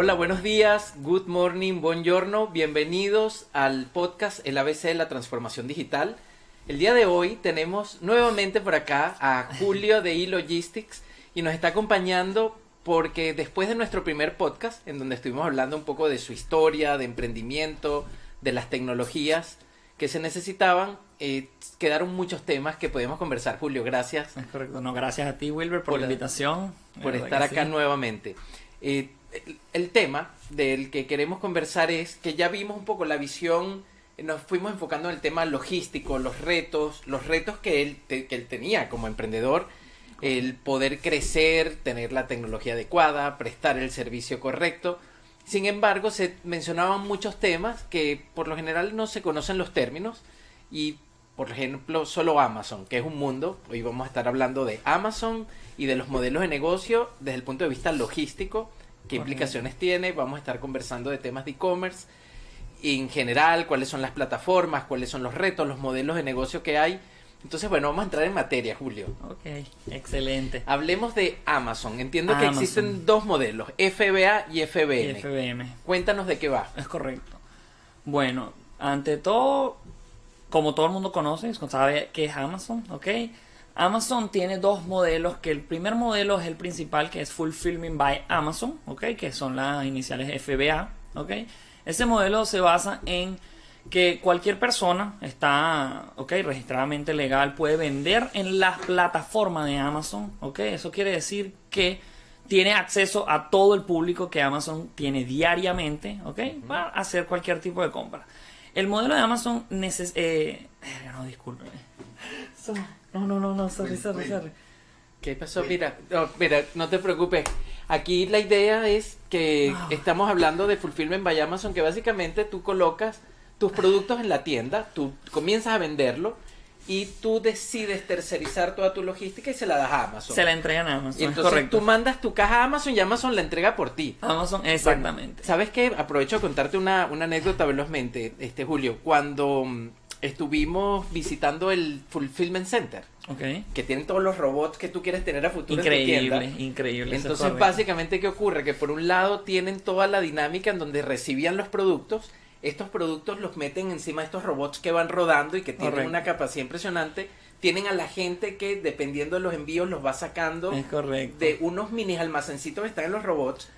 Hola, buenos días, good morning, buongiorno, bienvenidos al podcast El ABC de la Transformación Digital. El día de hoy tenemos nuevamente por acá a Julio de eLogistics y nos está acompañando porque después de nuestro primer podcast, en donde estuvimos hablando un poco de su historia, de emprendimiento, de las tecnologías que se necesitaban, eh, quedaron muchos temas que podemos conversar. Julio, gracias. Es correcto. No, gracias a ti, Wilber, por, la invitación. Por estar acá nuevamente. Eh, el, tema del que queremos conversar es que ya vimos un poco la visión, nos fuimos enfocando en el tema logístico, los retos, los retos que él, que él tenía como emprendedor, el poder crecer, tener la tecnología adecuada, prestar el servicio correcto. Sin embargo, se mencionaban muchos temas que por lo general no se conocen los términos y por ejemplo, solo Amazon, que es un mundo. Hoy vamos a estar hablando de Amazon y de los modelos de negocio desde el punto de vista logístico, qué implicaciones tiene. Vamos a estar conversando de temas de e-commerce en general, cuáles son las plataformas, cuáles son los retos, los modelos de negocio que hay. Entonces, bueno, vamos a entrar en materia, Julio. Ok, excelente. Hablemos de Amazon. Entiendo que existen dos modelos, FBA y FBM. FBM. Cuéntanos de qué va. Es correcto. Bueno, ante todo, como todo el mundo conoce, sabe que es Amazon, ¿ok? Amazon tiene dos modelos, que el primer modelo es el principal, que es Fulfillment by Amazon, ¿ok? Que son las iniciales FBA, ¿ok? Ese modelo se basa en que cualquier persona está, ok, registradamente legal, puede vender en la plataforma de Amazon, ok, eso quiere decir que tiene acceso a todo el público que Amazon tiene diariamente, ok, para hacer cualquier tipo de compra. El modelo de Amazon necesita... Eh, no, disculpe. No, no, no, no, sorry, sorry, sorry. ¿Qué pasó? Mira, no, mira, no te preocupes. Aquí la idea es que ah. estamos hablando de Fulfillment by Amazon, que básicamente tú colocas tus productos en la tienda, tú comienzas a venderlo y tú decides tercerizar toda tu logística y se la das a Amazon. Se la entregan a Amazon. Y entonces tú mandas tu caja a Amazon y Amazon la entrega por ti. Amazon, exactamente. ¿Sabes qué? Aprovecho a contarte una, una anécdota velozmente, este Julio. Cuando mm, estuvimos visitando el Fulfillment Center. Okay. Que tienen todos los robots que tú quieres tener a futuro increíble, en tu tienda. Increíble, Entonces, básicamente, ¿qué ocurre? Que por un lado tienen toda la dinámica en donde recibían los productos estos productos los meten encima de estos robots que van rodando y que tienen una capacidad impresionante. Tienen a la gente que, dependiendo de los envíos, los va sacando de unos mini almacencitos que están en los robots.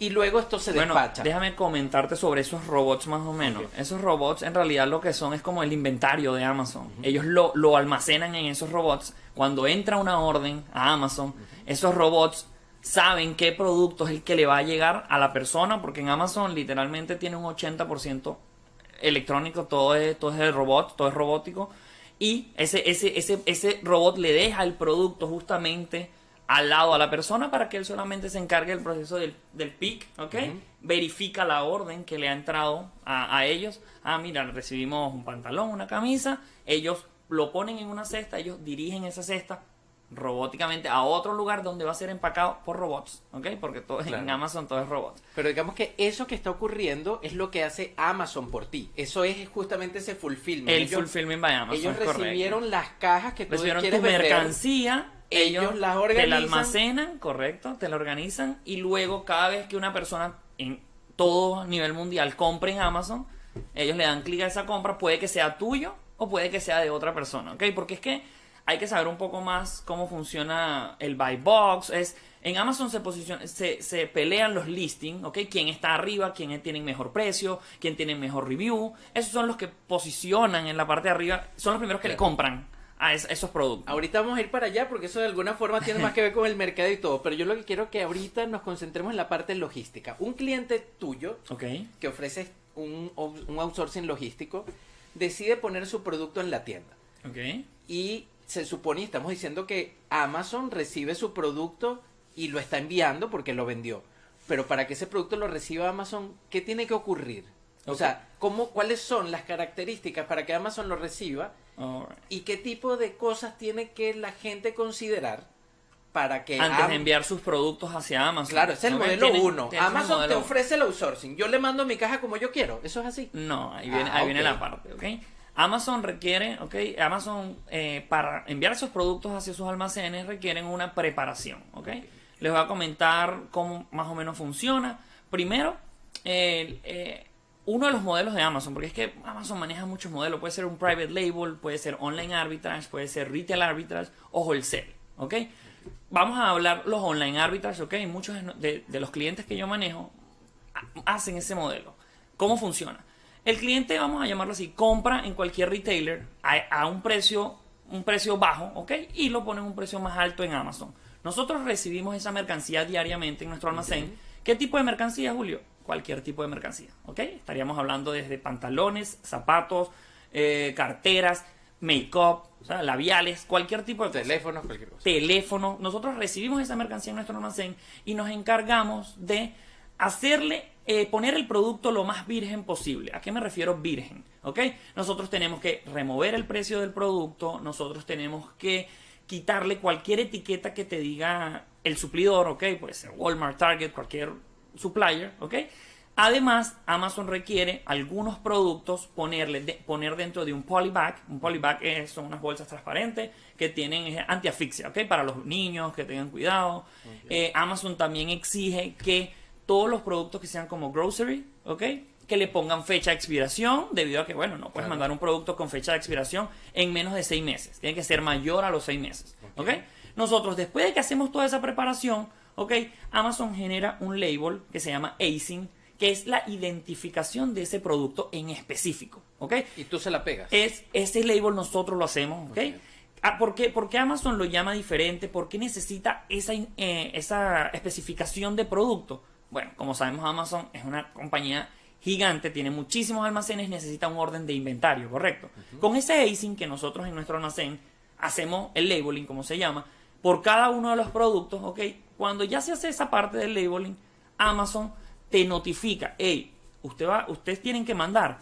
Y luego esto se bueno, despacha. Déjame comentarte sobre esos robots más o menos. Esos robots en realidad lo que son es como el inventario de Amazon. Ellos lo, lo, almacenan en esos robots. Cuando entra una orden a Amazon, esos robots saben qué producto es el que le va a llegar a la persona, porque en Amazon literalmente tiene un 80% electrónico, todo es, todo es el robot, todo es robótico, y ese, ese, ese, ese robot le deja el producto justamente al lado a la persona para que él solamente se encargue del proceso del, del pick, ¿ok? Verifica la orden que le ha entrado a, a ellos. Ah, mira, recibimos un pantalón, una camisa, ellos lo ponen en una cesta, ellos dirigen esa cesta robóticamente a otro lugar donde va a ser empacado por robots, ¿ok? Porque todo en Amazon todo es robots. Pero digamos que eso que está ocurriendo es lo que hace Amazon por ti. Eso es justamente ese fulfillment. El fulfillment by Amazon. Ellos recibieron las cajas que tú recibieron quieres tu mercancía. Ellos, las organizan. Te la almacenan, correcto, te la organizan y luego cada vez que una persona en todo nivel mundial compre en Amazon, ellos le dan clic a esa compra, puede que sea tuyo o puede que sea de otra persona, ¿ok? Porque es que hay que saber un poco más cómo funciona el buy box. Es, en Amazon se, posiciona, se, se pelean los listings, ¿ok? Quién está arriba, quién tiene mejor precio, quién tiene mejor review. Esos son los que posicionan en la parte de arriba, son los primeros que le compran a esos productos. Ahorita vamos a ir para allá porque eso de alguna forma tiene más que ver con el mercado y todo, pero yo lo que quiero que ahorita nos concentremos en la parte logística. Un cliente tuyo que ofrece un, un outsourcing logístico decide poner su producto en la tienda. Okay. Y se supone, estamos diciendo que Amazon recibe su producto y lo está enviando porque lo vendió. Pero para que ese producto lo reciba Amazon, ¿qué tiene que ocurrir? O sea, ¿cómo, ¿cuáles son las características para que Amazon lo reciba? ¿Y qué tipo de cosas tiene que la gente considerar para que... Antes de enviar sus productos hacia Amazon. Claro, es el modelo 1. Amazon te ofrece el outsourcing. Yo le mando mi caja como yo quiero. ¿Eso es así? No, ahí viene, ahí viene ah, la parte, ¿ok? Amazon requiere, ok, Amazon eh, para enviar esos productos hacia sus almacenes requieren una preparación, ok. Les voy a comentar cómo más o menos funciona. primero, el, eh, uno de los modelos de Amazon, porque es que Amazon maneja muchos modelos, puede ser un private label, puede ser online arbitrage, puede ser retail arbitrage o wholesale, ¿ok? Vamos a hablar los online arbitrage, ¿ok? Muchos de, de los clientes que yo manejo ha- hacen ese modelo. ¿Cómo funciona? El cliente, vamos a llamarlo así, compra en cualquier retailer a, a un precio un precio bajo, ¿ok? Y lo pone en un precio más alto en Amazon. Nosotros recibimos esa mercancía diariamente en nuestro almacén. ¿Qué tipo de mercancía, Julio? Cualquier tipo de mercancía, ¿ok? Estaríamos hablando desde pantalones, zapatos, eh, carteras, make-up, o sea, labiales, cualquier tipo de Teléfonos, cualquier cosa. teléfono. Nosotros recibimos esa mercancía en nuestro almacén y nos encargamos de hacerle, eh, poner el producto lo más virgen posible. ¿A qué me refiero virgen? ¿Ok? Nosotros tenemos que remover el precio del producto, nosotros tenemos que quitarle cualquier etiqueta que te diga el suplidor, ¿ok? Puede ser Walmart, Target, cualquier supplier, ¿ok? Además, Amazon requiere algunos productos ponerle de- poner dentro de un polybag. Un polybag es- son unas bolsas transparentes que tienen eh, antiasfixia, ¿ok? Para los niños que tengan cuidado. Eh, Amazon también exige que todos los productos que sean como grocery, ¿ok? Que le pongan fecha de expiración, debido a que, bueno, no puedes Claro. mandar un producto con fecha de expiración en menos de seis meses. Tiene que ser mayor a los seis meses, ¿ok? Nosotros, después de que hacemos toda esa preparación, ¿ok? Amazon genera un label que se llama ASIN, que es la identificación de ese producto en específico, ¿ok? Y tú se la pegas. Es, ese label nosotros lo hacemos, ¿ok? Ok. Ah, ¿por, qué, por qué Amazon lo llama diferente? ¿Por qué necesita esa, eh, esa especificación de producto? Bueno, como sabemos, Amazon es una compañía gigante, tiene muchísimos almacenes, necesita un orden de inventario, ¿correcto? Con ese ASIN que nosotros en nuestro almacén hacemos el labeling, como se llama, por cada uno de los productos, ¿ok? Cuando ya se hace esa parte del labeling, Amazon te notifica, hey, usted va, ustedes tienen que mandar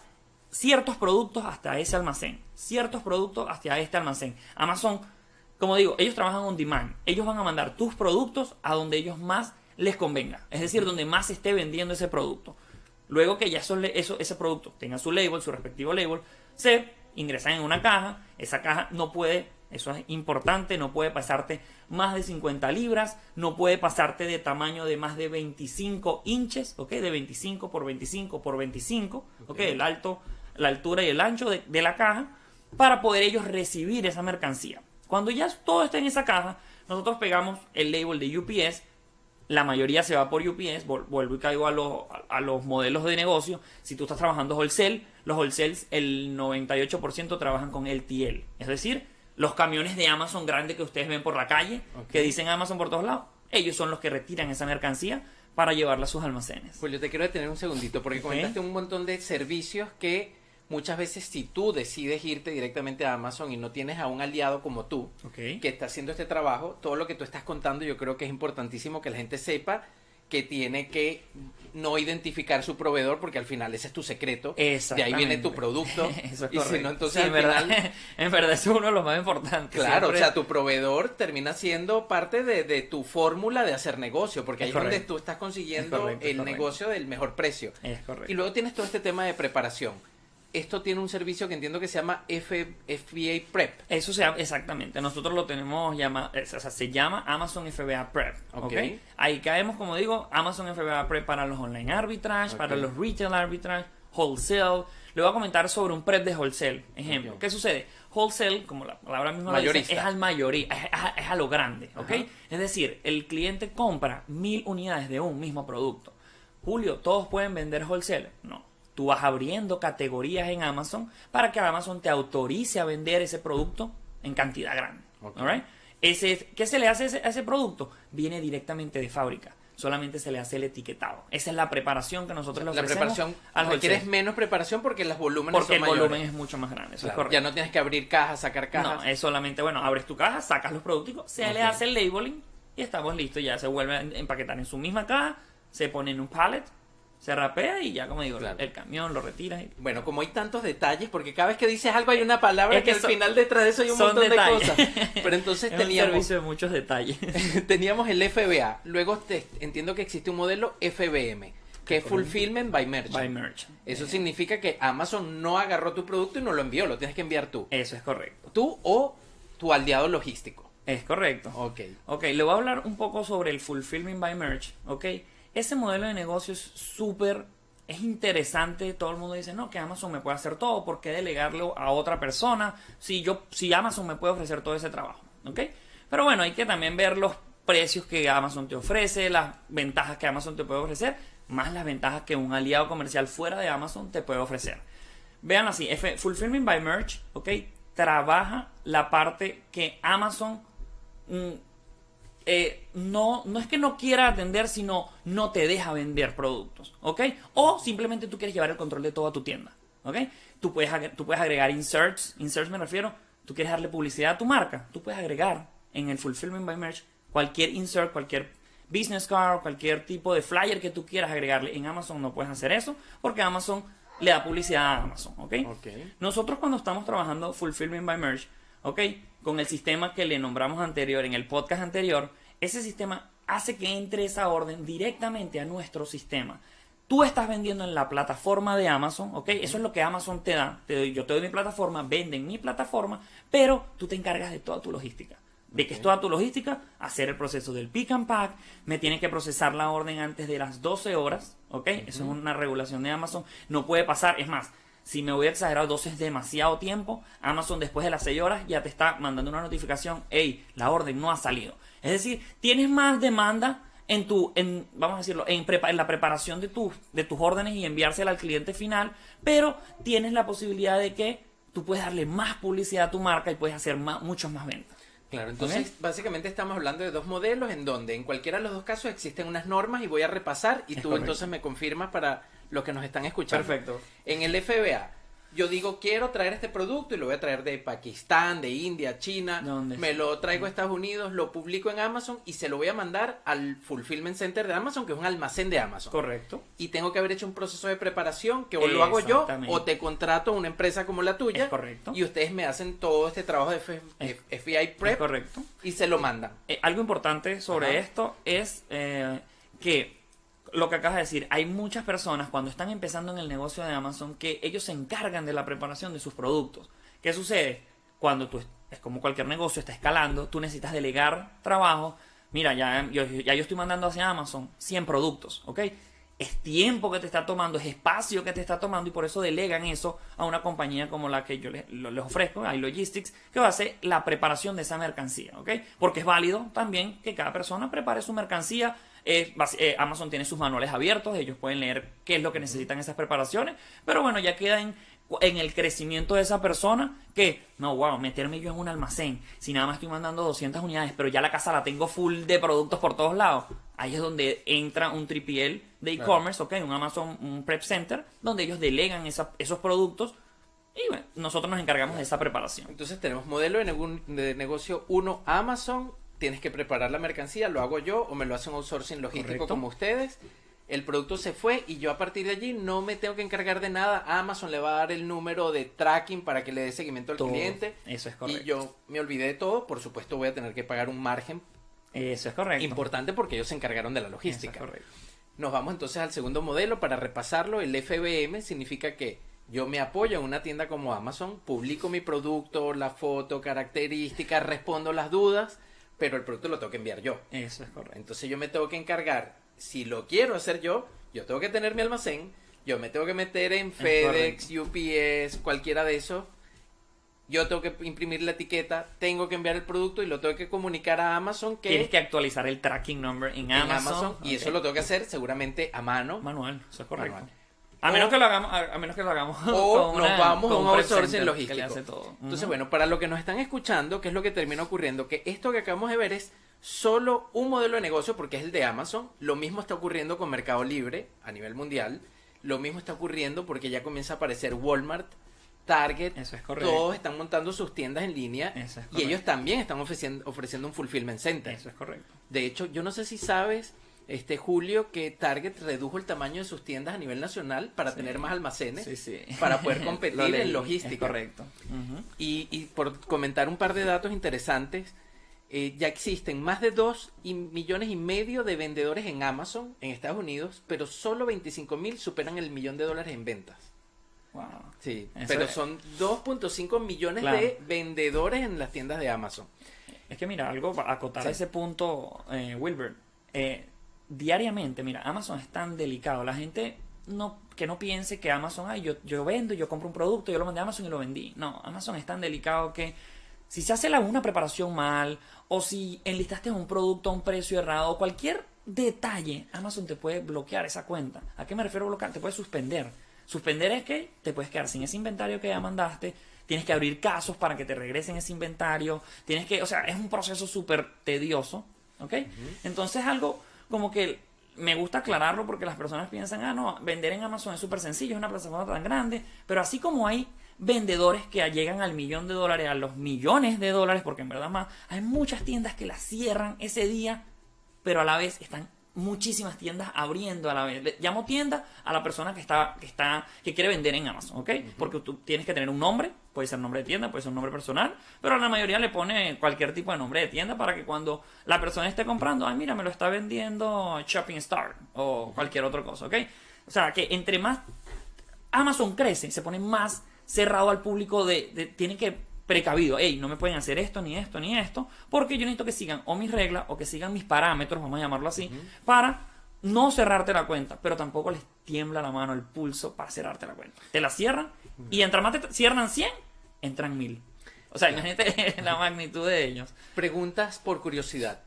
ciertos productos hasta ese almacén, ciertos productos hasta este almacén. Amazon, como digo, ellos trabajan on demand. Ellos van a mandar tus productos a donde ellos más les convenga, es decir, donde más esté vendiendo ese producto. Luego que ya ese producto tenga su label, su respectivo label, se ingresan en una caja. Esa caja no puede, eso es importante, no puede pasarte más de 50 libras, no puede pasarte de tamaño de más de 25 inches, ¿ok? De 25 por 25 por 25, ¿ok? Ok. El alto, la altura y el ancho de, de la caja para poder ellos recibir esa mercancía. Cuando ya todo está en esa caja, nosotros pegamos el label de UPS la mayoría se va por UPS, vuelvo y caigo a, los- a los modelos de negocio. Si tú estás trabajando wholesale, los wholesales el 98% trabajan con LTL. Es decir, los camiones de Amazon grandes que ustedes ven por la calle, que dicen Amazon por todos lados, ellos son los que retiran esa mercancía para llevarla a sus almacenes. Julio, te quiero detener un segundito porque comentaste un montón de servicios que muchas veces si tú decides irte directamente a Amazon y no tienes a un aliado como tú que está haciendo este trabajo, todo lo que tú estás contando yo creo que es importantísimo que la gente sepa que tiene que no identificar su proveedor porque al final ese es tu secreto. De ahí viene tu producto. Eso es y si no, entonces Sí, al en, verdad, final... en verdad, eso es uno de los más importantes. Claro, Siempre- o sea, tu proveedor termina siendo parte de, de tu fórmula de hacer negocio, porque ahí Es es donde tú estás consiguiendo Es correcto, es el correcto. negocio del mejor precio. Es correcto. Y luego tienes todo este tema de preparación. Esto tiene un servicio que entiendo que se llama F- FBA Prep. Eso se llama, exactamente. Nosotros lo tenemos llama, o sea, se llama Amazon FBA Prep. Ok. ¿ok? Ahí caemos, como digo, Amazon FBA Prep para los online arbitrage, para los retail arbitrage, wholesale. Le voy a comentar sobre un prep de wholesale. Ejemplo. ¿qué sucede? Wholesale, como la palabra misma lo dice, Mayorista. es al mayoría, es, a lo grande, ¿ok? Ajá. Es decir, el cliente compra mil unidades de un mismo producto. Julio, ¿todos pueden vender wholesale? No. Tú vas abriendo categorías en Amazon para que Amazon te autorice a vender ese producto en cantidad grande. Ok. Alright? Ese, ¿Qué se le hace a ese, a ese producto? Viene directamente de fábrica. Solamente se le hace el etiquetado. Esa es la preparación que nosotros le La ofrecemos preparación al requieres wholesale. menos preparación porque los volúmenes Porque son el volumen mayores. es mucho más grande. Eso Claro, es correcto. ya no tienes que abrir cajas, sacar cajas. No, es solamente, bueno, abres tu caja, sacas los productos, se le hace el labeling y estamos listos. Ya se vuelve a empaquetar en su misma caja, se pone en un pallet, se rapea y ya, como digo, Claro. el camión lo retira. y- Bueno, como hay tantos detalles, porque cada vez que dices algo hay una palabra Es que, que al final detrás de eso hay un montón detalles. de cosas. Pero entonces es un teníamos, servicio de muchos detalles. teníamos el FBA, luego te- entiendo que existe un modelo FBM, que es Fulfillment by Merchant. By merchant. Eso significa que Amazon no agarró tu producto y no lo envió, lo tienes que enviar tú. Eso es correcto. Tú o tu aliado logístico. Es correcto. Ok. Ok, le voy a hablar un poco sobre el Fulfillment by Merch, ok. Ese modelo de negocio es súper, es interesante. Todo el mundo dice, no, que Amazon me puede hacer todo, ¿por qué delegarlo a otra persona? Si, yo, si Amazon me puede ofrecer todo ese trabajo, ¿ok? Pero bueno, hay que también ver los precios que Amazon te ofrece, las ventajas que Amazon te puede ofrecer, más las ventajas que un aliado comercial fuera de Amazon te puede ofrecer. Vean así, F Fulfillment by Merch, ¿ok? Trabaja la parte que Amazon mm, eh, no, no es que no quiera atender, sino no te deja vender productos, ¿ok? O simplemente tú quieres llevar el control de toda tu tienda, ¿ok? Tú puedes, tú puedes agregar inserts, inserts me refiero, tú quieres darle publicidad a tu marca, tú puedes agregar en el Fulfillment by Merch cualquier insert, cualquier business card, cualquier tipo de flyer que tú quieras agregarle. En Amazon no puedes hacer eso porque Amazon le da publicidad a Amazon, ¿ok? Nosotros cuando estamos trabajando Fulfillment by Merch, ¿ok? Con el sistema que le nombramos anterior, en el podcast anterior, ese sistema hace que entre esa orden directamente a nuestro sistema. Tú estás vendiendo en la plataforma de Amazon, ¿ok? Eso es lo que Amazon te da. Te yo te doy mi plataforma, venden mi plataforma, pero tú te encargas de toda tu logística de que es toda tu logística, hacer el proceso del pick and pack, me tiene que procesar la orden antes de las 12 horas, ¿ok? Eso es una regulación de Amazon, no puede pasar, es más, si me voy a exagerar 12 es demasiado tiempo, Amazon después de las 6 horas ya te está mandando una notificación, hey, la orden no ha salido. Es decir, tienes más demanda en tu, en, vamos a decirlo, en, en la preparación de, tu, de tus órdenes y enviársela al cliente final, pero tienes la posibilidad de que tú puedes darle más publicidad a tu marca y puedes hacer más, muchos más ventas. Claro, entonces básicamente estamos hablando de dos modelos en donde en cualquiera de los dos casos existen unas normas y voy a repasar y tú entonces me confirmas para los que nos están escuchando. Perfecto. En el FBA, yo digo, quiero traer este producto y lo voy a traer de Pakistán, de India, China, me lo traigo a Estados Unidos, lo publico en Amazon y se lo voy a mandar al Fulfillment Center de Amazon, que es un almacén de Amazon. Correcto. Y tengo que haber hecho un proceso de preparación que o lo hago yo o te contrato a una empresa como la tuya. correcto. Y ustedes me hacen todo este trabajo de FBI Prep. correcto. Y se lo mandan. Eh, algo importante sobre esto es eh, que lo que acabas de decir, hay muchas personas cuando están empezando en el negocio de Amazon que ellos se encargan de la preparación de sus productos. ¿Qué sucede? Cuando tú, es como cualquier negocio, está escalando, tú necesitas delegar trabajo. Mira, ya yo, ya yo estoy mandando hacia Amazon 100 productos, ¿ok? Es tiempo que te está tomando, es espacio que te está tomando y por eso delegan eso a una compañía como la que yo les, les ofrezco, iLogistics, que va a hacer la preparación de esa mercancía, ¿ok? Porque es válido también que cada persona prepare su mercancía eh, Amazon tiene sus manuales abiertos, ellos pueden leer qué es lo que necesitan esas preparaciones, pero bueno, ya queda en, el crecimiento de esa persona que, no, wow, meterme yo en un almacén, si nada más estoy mandando 200 unidades, pero ya la casa la tengo full de productos por todos lados. Ahí es donde entra un 3PL de e-commerce, ok, un Amazon, un Prep Center, donde ellos delegan esos productos y bueno, nosotros nos encargamos de esa preparación. Entonces tenemos modelo de, de negocio 1 Amazon, tienes que preparar la mercancía, lo hago yo o me lo hace un outsourcing logístico como ustedes. El producto se fue y yo a partir de allí no me tengo que encargar de nada. Amazon le va a dar el número de tracking para que le dé seguimiento al cliente. Eso es correcto. Y yo me olvidé de todo. Por supuesto voy a tener que pagar un margen. Eso es correcto. Importante porque ellos se encargaron de la logística. Eso es correcto. Nos vamos entonces al segundo modelo para repasarlo. El FBM significa que yo me apoyo en una tienda como Amazon, publico mi producto, la foto, características, respondo las dudas pero el producto lo tengo que enviar yo. Eso es correcto. Entonces yo me tengo que encargar, si lo quiero hacer yo, yo tengo que tener mi almacén, yo me tengo que meter en FedEx, UPS, cualquiera de esos. Yo tengo que imprimir la etiqueta, tengo que enviar el producto y lo tengo que comunicar a Amazon que... Tienes que actualizar el tracking number en, Amazon. y eso lo tengo que hacer seguramente a mano. Manual, eso es correcto. A menos que lo hagamos, a, menos que lo hagamos. O nos vamos a un outsourcing logístico. Entonces, bueno, para lo que nos están escuchando, ¿qué es lo que termina ocurriendo? Que esto que acabamos de ver es solo un modelo de negocio porque es el de Amazon. Lo mismo está ocurriendo con Mercado Libre a nivel mundial. Lo mismo está ocurriendo porque ya comienza a aparecer Walmart, Target. Eso es correcto. Todos están montando sus tiendas en línea. y ellos también están ofreciendo, ofreciendo un fulfillment center. Eso es correcto. De hecho, yo no sé si sabes este julio que Target redujo el tamaño de sus tiendas a nivel nacional para tener más almacenes, para poder competir en logística. correcto. y, por comentar un par de datos interesantes, eh, ya existen más de 2 millones y medio de vendedores en Amazon en Estados Unidos, pero solo 25 mil superan el millón de dólares en ventas. Wow. Sí, pero son 2.5 millones de vendedores en las tiendas de Amazon. Es que mira, algo para acotar ese punto, eh, Wilbert. Eh, diariamente, mira, Amazon es tan delicado. La gente no, que no piense que Amazon, ay, yo, yo vendo, yo compro un producto, yo lo mandé a Amazon y lo vendí. No, Amazon es tan delicado que si se hace una preparación mal o si enlistaste un producto a un precio errado, cualquier detalle, Amazon te puede bloquear esa cuenta. ¿A qué me refiero a bloquear? Te puede suspender. Suspender es que te puedes quedar sin ese inventario que ya mandaste, tienes que abrir casos para que te regresen ese inventario, tienes que, o sea, es un proceso súper tedioso, ¿ok? Entonces algo como que me gusta aclararlo porque las personas piensan, ah, no, vender en Amazon es súper sencillo, es una plataforma tan grande, pero así como hay vendedores que llegan al millón de dólares, a los millones de dólares, porque en verdad más, hay muchas tiendas que las cierran ese día, pero a la vez están muchísimas tiendas abriendo a la vez. llamo tienda a la persona que está, que está, que quiere vender en Amazon, ¿ok? Porque tú tienes que tener un nombre, puede ser nombre de tienda, puede ser un nombre personal, pero la mayoría le pone cualquier tipo de nombre de tienda para que cuando la persona esté comprando, ay, mira, me lo está vendiendo Shopping Star o cualquier otra cosa, ¿ok? O sea, que entre más Amazon crece, se pone más cerrado al público de, de tiene que precavido, hey, no me pueden hacer esto, ni esto, ni esto, porque yo necesito que sigan o mis reglas o que sigan mis parámetros, vamos a llamarlo así, para no cerrarte la cuenta, pero tampoco les tiembla la mano, el pulso para cerrarte la cuenta. Te la cierran y entre más te cierran 100, entran 1000. O sea, imagínate la magnitud de ellos. Preguntas por curiosidad.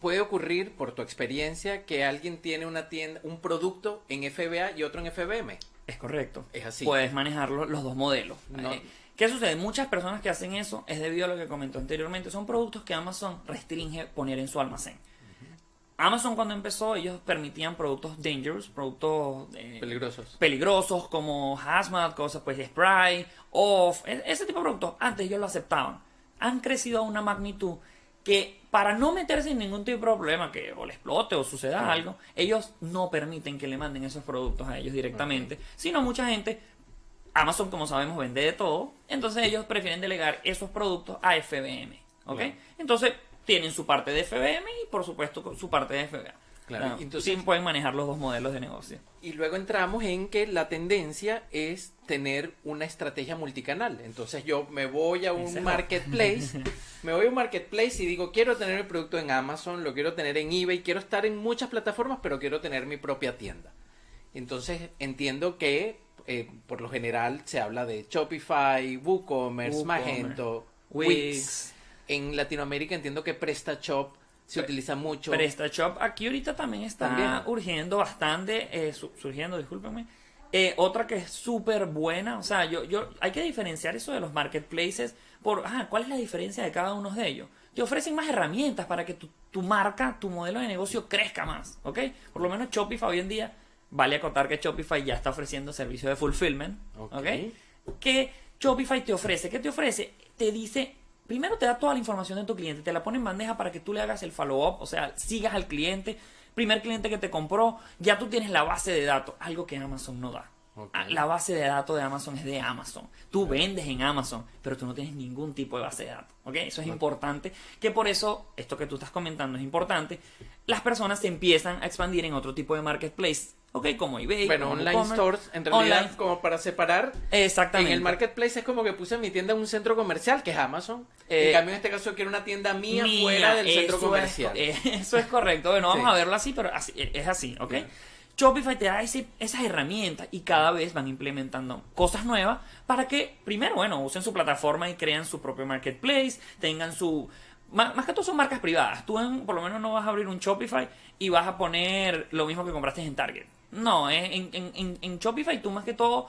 ¿Puede ocurrir, por tu experiencia, que alguien tiene una tienda, un producto en FBA y otro en FBM? Es correcto. Es así. Puedes manejar los dos modelos. Eh, ¿Qué sucede? Muchas personas que hacen eso es debido a lo que comentó anteriormente. Son productos que Amazon restringe poner en su almacén. Amazon cuando empezó, ellos permitían productos dangerous, productos eh, peligrosos. peligrosos como hazmat, cosas pues spray, off, e-, ese tipo de productos. Antes ellos lo aceptaban. Han crecido a una magnitud que para no meterse en ningún tipo de problema, que o le explote o suceda algo, ellos no permiten que le manden esos productos a ellos directamente, sino mucha gente Amazon, como sabemos, vende de todo. Entonces ellos prefieren delegar esos productos a FBM. ¿Ok? Entonces tienen su parte de FBM y por supuesto su parte de FBA. Claro, entonces sí pueden manejar los dos modelos de negocio. Y luego entramos en que la tendencia es tener una estrategia multicanal. Entonces yo me voy a un marketplace, me voy a un marketplace y digo, quiero tener el producto en Amazon, lo quiero tener en eBay, quiero estar en muchas plataformas, pero quiero tener mi propia tienda. Entonces entiendo que eh, por lo general se habla de Shopify, WooCommerce, Magento, Wix. En Latinoamérica entiendo que PrestaShop se utiliza mucho. PrestaShop aquí ahorita también está urgiendo bastante, eh, surgiendo, discúlpenme. Eh, otra que es súper buena, o sea, yo, yo, hay que diferenciar eso de los marketplaces por, ah, ¿cuál es la diferencia de cada uno de ellos? Te ofrecen más herramientas para que tu, tu marca, tu modelo de negocio crezca más, ¿ok? Por lo menos Shopify hoy en día Vale acotar que Shopify ya está ofreciendo servicio de fulfillment. ¿Ok? Que Shopify te ofrece. ¿Qué te ofrece? Te dice, primero te da toda la información de tu cliente, te la pone en bandeja para que tú le hagas el follow-up, o sea, sigas al cliente. Primer cliente que te compró, ya tú tienes la base de datos, algo que Amazon no da. Ah, la base de datos de Amazon es de Amazon. Tú vendes en Amazon, pero tú no tienes ningún tipo de base de datos. ¿ok? Eso es importante. Que por eso, esto que tú estás comentando es importante. Las personas se empiezan a expandir en otro tipo de marketplace. ¿Ok? Como eBay. Bueno, online stores, en realidad, como para separar. Exactamente. En el marketplace es como que puse mi tienda en un centro comercial, que es Amazon. en eh, cambio, en este caso, quiero una tienda mía, fuera del centro comercial. eso es correcto. Bueno, vamos a verlo así, pero así, es así, ¿ok? Shopify te da esas herramientas y cada vez van implementando cosas nuevas para que, primero, bueno, usen su plataforma y crean su propio marketplace, tengan su... Más, que todo son marcas privadas. Tú por lo menos no vas a abrir un Shopify y vas a poner lo mismo que compraste en Target. No, eh, en, en, en Shopify tú más que todo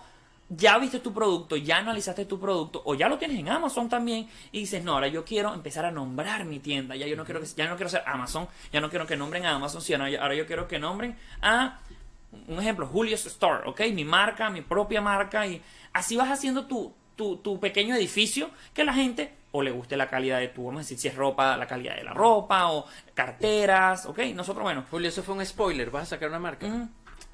ya viste tu producto, ya analizaste tu producto o ya lo tienes en Amazon también y dices, no, ahora yo quiero empezar a nombrar mi tienda, ya yo no quiero que ya no quiero ser Amazon, ya no quiero que nombren a Amazon, sino ahora yo quiero que nombren a un ejemplo, Julio's Store, ¿ok? Mi marca, mi propia marca y así vas haciendo tu, tu, pequeño edificio que la gente o le guste la calidad de tu, vamos a decir, si es ropa, la calidad de la ropa o carteras, ¿ok? Nosotros, bueno. Julio, eso fue un spoiler, vas a sacar una marca.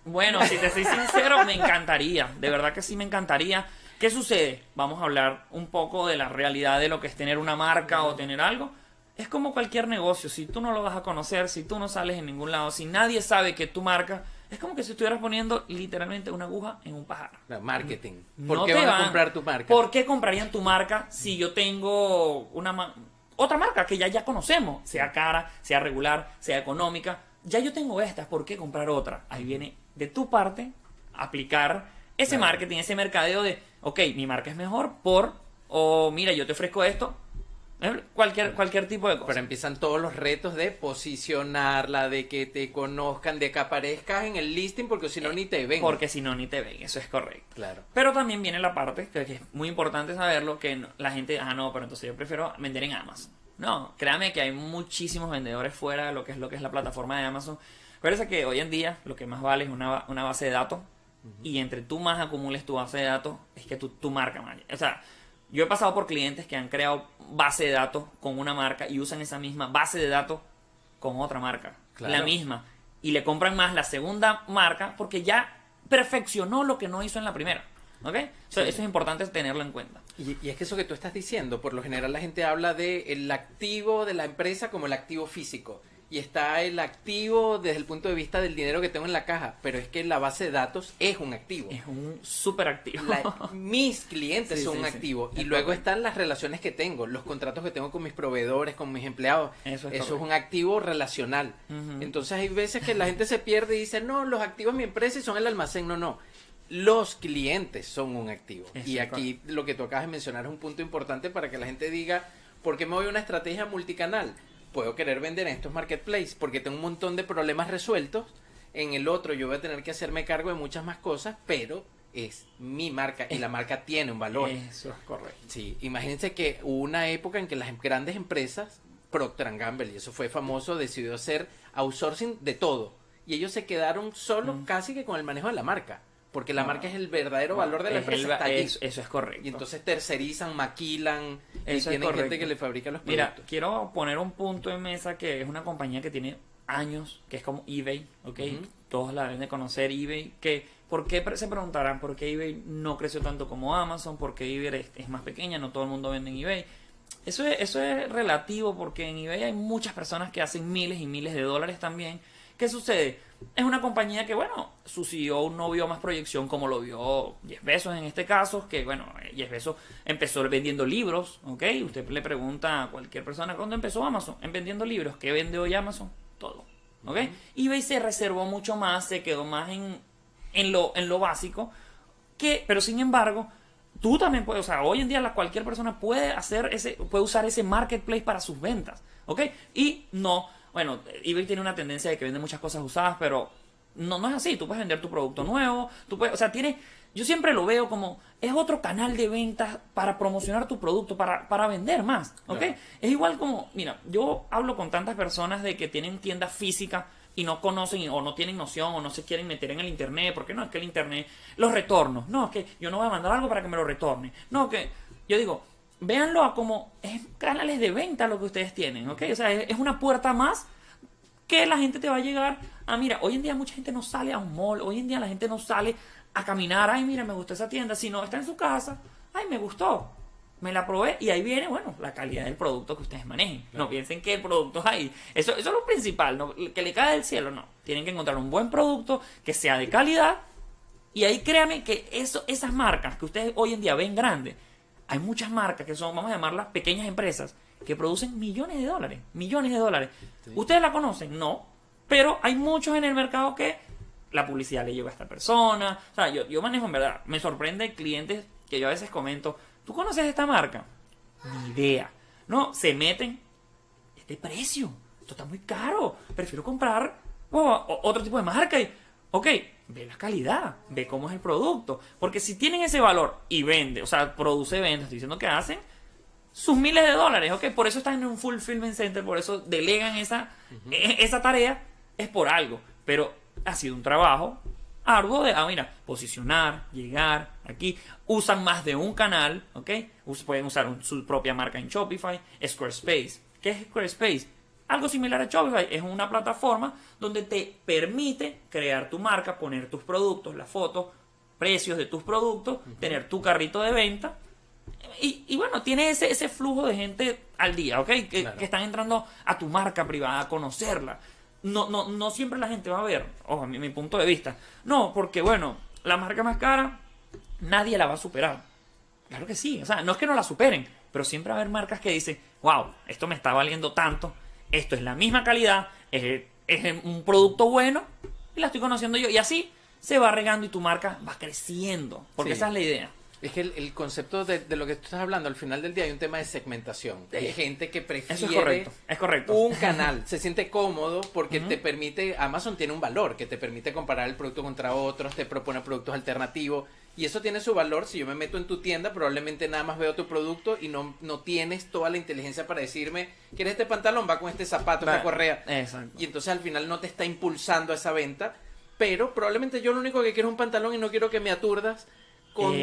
Bueno, si te soy sincero, me encantaría, de verdad que sí me encantaría. ¿Qué sucede? Vamos a hablar un poco de la realidad de lo que es tener una marca o tener algo. Es como cualquier negocio, si tú no lo vas a conocer, si tú no sales en ningún lado, si nadie sabe que tu marca es como que si estuvieras poniendo literalmente una aguja en un pajar. Marketing. ¿Por qué van a comprar tu marca? ¿Por qué comprarían tu marca si yo tengo una otra marca que ya, ya conocemos? Sea cara, sea regular, sea económica. ya yo tengo estas, ¿por qué comprar otra? Ahí viene de tu parte aplicar ese Claro. marketing, ese mercadeo de, ok, mi marca es mejor por, o mira, yo te ofrezco esto, ¿eh? cualquier, cualquier tipo de cosa. Pero empiezan todos los retos de posicionarla, de que te conozcan, de que aparezcas en el listing, porque si no ni te ven. Porque si no, ni te ven, eso es correcto. Claro. Pero también viene la parte que, que es muy importante saberlo, que no- la gente, ah, no, pero entonces yo prefiero vender en Amazon. No, créame que hay muchísimos vendedores fuera de lo que es lo que es la plataforma de Amazon. Acuérdense que hoy en día lo que más vale es una, una base de datos y entre tú más acumules tu base de datos es que tu, tu marca más. O sea, yo he pasado por clientes que han creado base de datos con una marca y usan esa misma base de datos con otra marca. Claro. La misma. Y le compran más la segunda marca porque ya perfeccionó lo que no hizo en la primera. ¿Ok? Eso, Sí. eso es importante tenerlo en cuenta. Y, y es que eso que tú estás diciendo, por lo general la gente habla de el activo de la empresa como el activo físico. Y está el activo desde el punto de vista del dinero que tengo en la caja. Pero es que la base de datos es un activo. Es un súper activo. La- mis clientes Sí, son sí, un sí. activo. Y Es luego correcto. están las relaciones que tengo, los contratos que tengo con mis proveedores, con mis empleados. Eso es es correcto. un activo relacional. Entonces hay veces que la gente se pierde y dice, no, los activos de mi empresa y son el almacén. No, no. Los clientes son un activo. Eso y es aquí lo que tú acabas de mencionar es un punto importante para que la gente diga, ¿por qué me voy a una estrategia multicanal? Puedo querer vender en estos marketplaces porque tengo un montón de problemas resueltos. En el otro yo voy a tener que hacerme cargo de muchas más cosas, pero es mi marca y la marca tiene un valor. Eso es correcto. Sí, imagínense que hubo una época en que las grandes empresas, Procter Gamble, y eso fue famoso, decidió hacer outsourcing de todo. Y ellos se quedaron solos Mm. casi que con el manejo de la marca. Porque la marca es el verdadero valor de la Es empresa. está eso, eso es correcto. Y entonces tercerizan, maquilan, y Eso es tienen gente correcto. que le fabrica los Mira, productos. quiero poner un punto en mesa que es una compañía que tiene años, que es como eBay, ¿ok? Todos la deben de conocer, eBay, que ¿por qué se preguntarán por qué eBay no creció tanto como Amazon? ¿Por qué eBay es, es más pequeña? No todo el mundo vende en eBay. Eso es, eso es relativo porque en eBay hay muchas personas que hacen miles y miles de dólares también. ¿Qué sucede? Es una compañía que, bueno, su CEO no vio más proyección como lo vio Jeff Bezos en este caso, que, bueno, Jeff Bezos empezó vendiendo libros, ¿ok? Usted le pregunta a cualquier persona, ¿cuándo empezó Amazon? En vendiendo libros. ¿Qué vende hoy Amazon? Todo, ¿ok? eBay se reservó mucho más, se quedó más en, en, lo, en lo básico, que, pero sin embargo, tú también puedes, o sea, hoy en día la, cualquier persona puede hacer ese, puede usar ese marketplace para sus ventas, ¿ok? Y no, bueno, eBay tiene una tendencia de que vende muchas cosas usadas, pero no, no es así, tú puedes vender tu producto nuevo, tú puedes, o sea, tiene, yo siempre lo veo como, es otro canal de ventas para promocionar tu producto, para, para vender más, ¿ok? Claro. Es igual como, mira, yo hablo con tantas personas de que tienen tiendas físicas y no conocen o no tienen noción o no se quieren meter en el internet, porque no es que el internet, los retornos, no, es que yo no voy a mandar algo para que me lo retorne, no, que yo digo, véanlo a como es canales de venta lo que ustedes tienen, ¿ok? O sea, es, una puerta más que la gente te va a llegar a, mira, hoy en día mucha gente no sale a un mall, hoy en día la gente no sale a caminar, ay, mira, me gustó esa tienda, sino está en su casa, ay, me gustó, me la probé y ahí viene, bueno, la calidad del producto que ustedes manejen. No piensen que el producto es ahí. Eso, eso es lo principal, ¿no? que le cae del cielo, no. Tienen que encontrar un buen producto que sea de calidad y ahí créanme que eso, esas marcas que ustedes hoy en día ven grandes, hay muchas marcas que son, vamos a llamarlas pequeñas empresas, que producen millones de dólares, millones de dólares. ¿Ustedes la conocen? No. Pero hay muchos en el mercado que la publicidad le llega a esta persona. O sea, yo, yo manejo en verdad, me sorprende clientes que yo a veces comento, ¿tú conoces esta marca? Ni idea. No, se meten, este precio, esto está muy caro, prefiero comprar oh, otro tipo de marca. Y, ok, ve la calidad, ve cómo es el producto. Porque si tienen ese valor y vende, o sea, produce ventas, estoy diciendo que hacen sus miles de dólares, ok, por eso están en un fulfillment center, por eso delegan esa, e- esa tarea, es por algo. Pero ha sido un trabajo arduo de, ah, mira, posicionar, llegar aquí. Usan más de un canal, ¿ok? Us- pueden usar un- su propia marca en Shopify, Squarespace. ¿Qué es Squarespace? Algo similar a Shopify, es una plataforma donde te permite crear tu marca, poner tus productos, las fotos, precios de tus productos, tener tu carrito de venta. Y, y bueno, tiene ese, ese flujo de gente al día, ¿ok? Que, Claro. que están entrando a tu marca privada, a conocerla. No, no, no siempre la gente va a ver, ojo, a mi, mi punto de vista. No, porque bueno, la marca más cara, nadie la va a superar. Claro que sí, o sea, no es que no la superen, pero siempre va a haber marcas que dicen, wow, esto me está valiendo tanto, esto es la misma calidad, es es un producto bueno y la estoy conociendo yo. Y así se va regando y tu marca va creciendo. Porque Sí. esa es la idea. Es que el, el concepto de, de lo que tú estás hablando, al final del día hay un tema de segmentación. Hay gente que prefiere Eso es correcto. Es correcto. un canal, se siente cómodo porque te permite, Amazon tiene un valor que te permite comparar el producto contra otros, te propone productos alternativos y eso tiene su valor. Si yo me meto en tu tienda, probablemente nada más veo tu producto y no, no tienes toda la inteligencia para decirme, ¿quieres este pantalón? Va con este zapato, esta correa. Exacto. Y entonces al final no te está impulsando a esa venta, pero probablemente yo lo único que quiero es un pantalón y no quiero que me aturdas con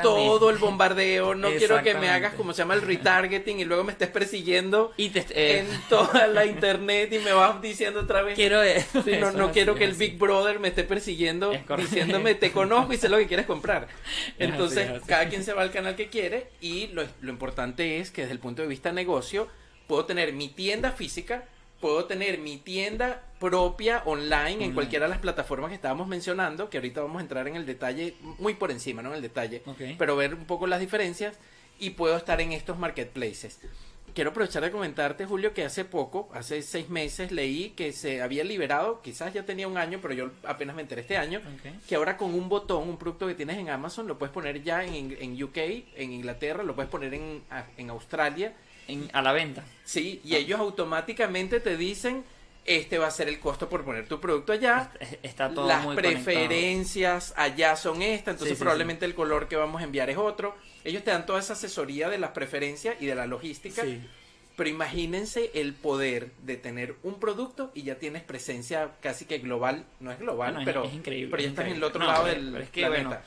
todo el bombardeo, no quiero que me hagas como se llama el retargeting y luego me estés persiguiendo Y te, eh, en toda la internet y me vas diciendo otra vez. quiero eh, Sí, no, no quiero que el. Big Brother me esté persiguiendo Es diciéndome te conozco y sé lo que quieres comprar. Es Entonces, así, es así. cada quien se va al canal que quiere y lo, lo importante es que desde el punto de vista negocio puedo tener mi tienda física, puedo tener mi tienda propia online en cualquiera de las plataformas que estábamos mencionando, que ahorita vamos a entrar en el detalle muy por encima, no en el detalle, Ok. pero ver un poco las diferencias y puedo estar en estos marketplaces. Quiero aprovechar de comentarte, Julio, que hace poco, hace seis meses, leí que se había liberado, quizás ya tenía un año, pero yo apenas me enteré este año, Ok. que ahora con un botón, un producto que tienes en Amazon, lo puedes poner ya en, en UK, en Inglaterra, lo puedes poner en, en Australia, En- a la venta. sí, y Ah. ellos automáticamente te dicen, este va a ser el costo por poner tu producto allá, Es- Está todo las muy conectado. preferencias allá son estas, entonces Sí, sí, probablemente el color que vamos a enviar es otro. Ellos te dan toda esa asesoría de las preferencias y de la logística, Sí. pero imagínense el poder de tener un producto y ya tienes presencia casi que global, no es global, Bueno, pero, es increíble, pero ya es estás en el otro No, lado del es que, planeta. bueno,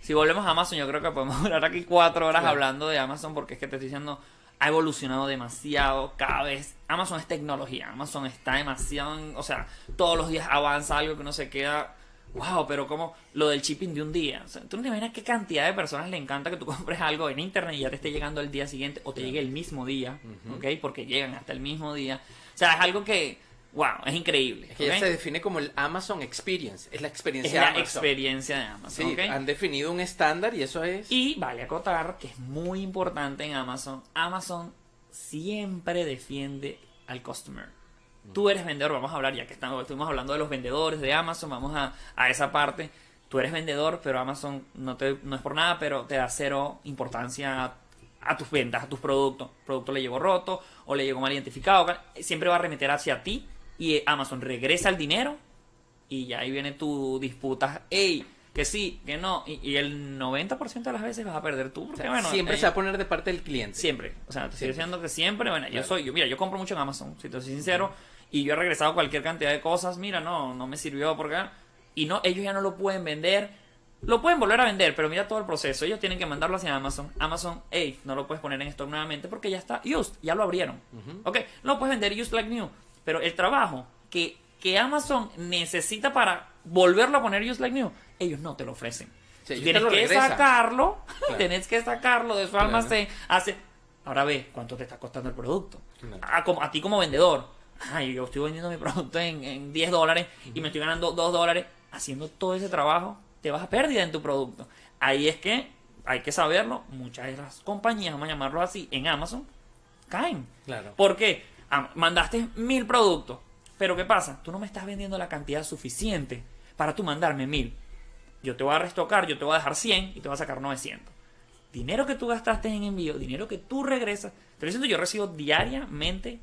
Si volvemos a Amazon, yo creo que podemos durar aquí cuatro horas Claro. hablando de Amazon porque es que te estoy diciendo, ha evolucionado demasiado cada vez. Amazon es tecnología, Amazon está demasiado, en- o sea, todos los días avanza algo que uno se queda, wow, pero como lo del shipping de un día. O sea, tú no te imaginas qué cantidad de personas le encanta que tú compres algo en internet y ya te esté llegando el día siguiente o te llegue el mismo día, Ujú. ¿ok? Porque llegan hasta el mismo día. O sea, es algo que, wow, es increíble. Es que ya ¿ok? se define como el Amazon Experience, es la Es experiencia la Amazon. experiencia de Amazon. Sí, han definido un estándar y eso es... Y vale acotar que es muy importante en Amazon. Amazon siempre defiende al customer. Tú eres vendedor, vamos a hablar ya que estamos, estuvimos hablando de los vendedores de Amazon, vamos a, a esa parte. Tú eres vendedor, pero Amazon no, te, no es por nada, pero te da cero importancia a, a tus ventas, a tus productos. El producto le llegó roto o le llegó mal identificado. Siempre va a remeter hacia ti y Amazon regresa el dinero y ya ahí viene tu disputa. ¡Ey! Que sí, que no. Y, y el 90% de las veces vas a perder tú. o Porque, sea, bueno, siempre eh, se va a poner de parte del cliente. Siempre. O sea, te estoy diciendo que siempre. Bueno, yo soy. Yo, mira, yo compro mucho en Amazon, si te soy sincero. Y yo he regresado cualquier cantidad de cosas. Mira, no, no me sirvió porque. Y no, ellos ya no lo pueden vender. Lo pueden volver a vender, pero mira todo el proceso. Ellos tienen que mandarlo hacia Amazon. Amazon, hey, no lo puedes poner en stock nuevamente porque ya está used, ya lo abrieron. Ujú. Ok, no puedes vender used like new. Pero el trabajo que, que Amazon necesita para volverlo a poner used like new, ellos no te lo ofrecen. Sí, tienes que sacarlo, Claro. tienes que sacarlo de su Claro. almacén. Hace, ahora ve cuánto te está costando el producto. Claro. A, ti como vendedor, ay, yo estoy vendiendo mi producto en, en 10 dólares y me estoy ganando 2 dólares. Haciendo todo ese trabajo, te vas a pérdida en tu producto. Ahí es que hay que saberlo. Muchas de las compañías, vamos a llamarlo así, en Amazon, caen. Claro. ¿Por qué? Ah, mandaste mil productos. Pero ¿qué pasa? Tú no me estás vendiendo la cantidad suficiente para tú mandarme mil. Yo te voy a restocar, yo te voy a dejar 100 y te voy a sacar 900. Dinero que tú gastaste en envío, dinero que tú regresas. Te estoy diciendo, yo recibo diariamente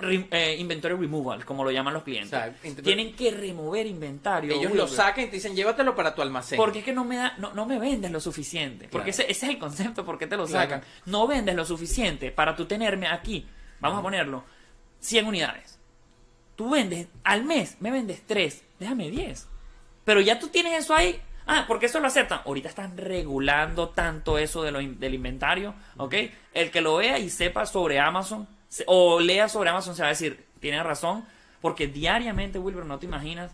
re- eh, inventory removal, como lo llaman los clientes. O sea, int- Tienen que remover inventario. Ellos lo sacan y te dicen, llévatelo para tu almacén. Porque es que no me da, no, no me vendes lo suficiente. Porque Claro. ese, ese es el concepto, ¿por qué te lo Claro. sacan? No vendes lo suficiente para tú tenerme aquí. Vamos a ponerlo. 100 unidades. Tú vendes, al mes me vendes 3. Déjame 10. Pero ya tú tienes eso ahí. Ah, porque eso lo aceptan. Ahorita están regulando tanto eso de lo in- del inventario, ¿ok? El que lo vea y sepa sobre Amazon, o lea sobre Amazon, se va a decir, tiene razón, porque diariamente, Wilber, no te imaginas,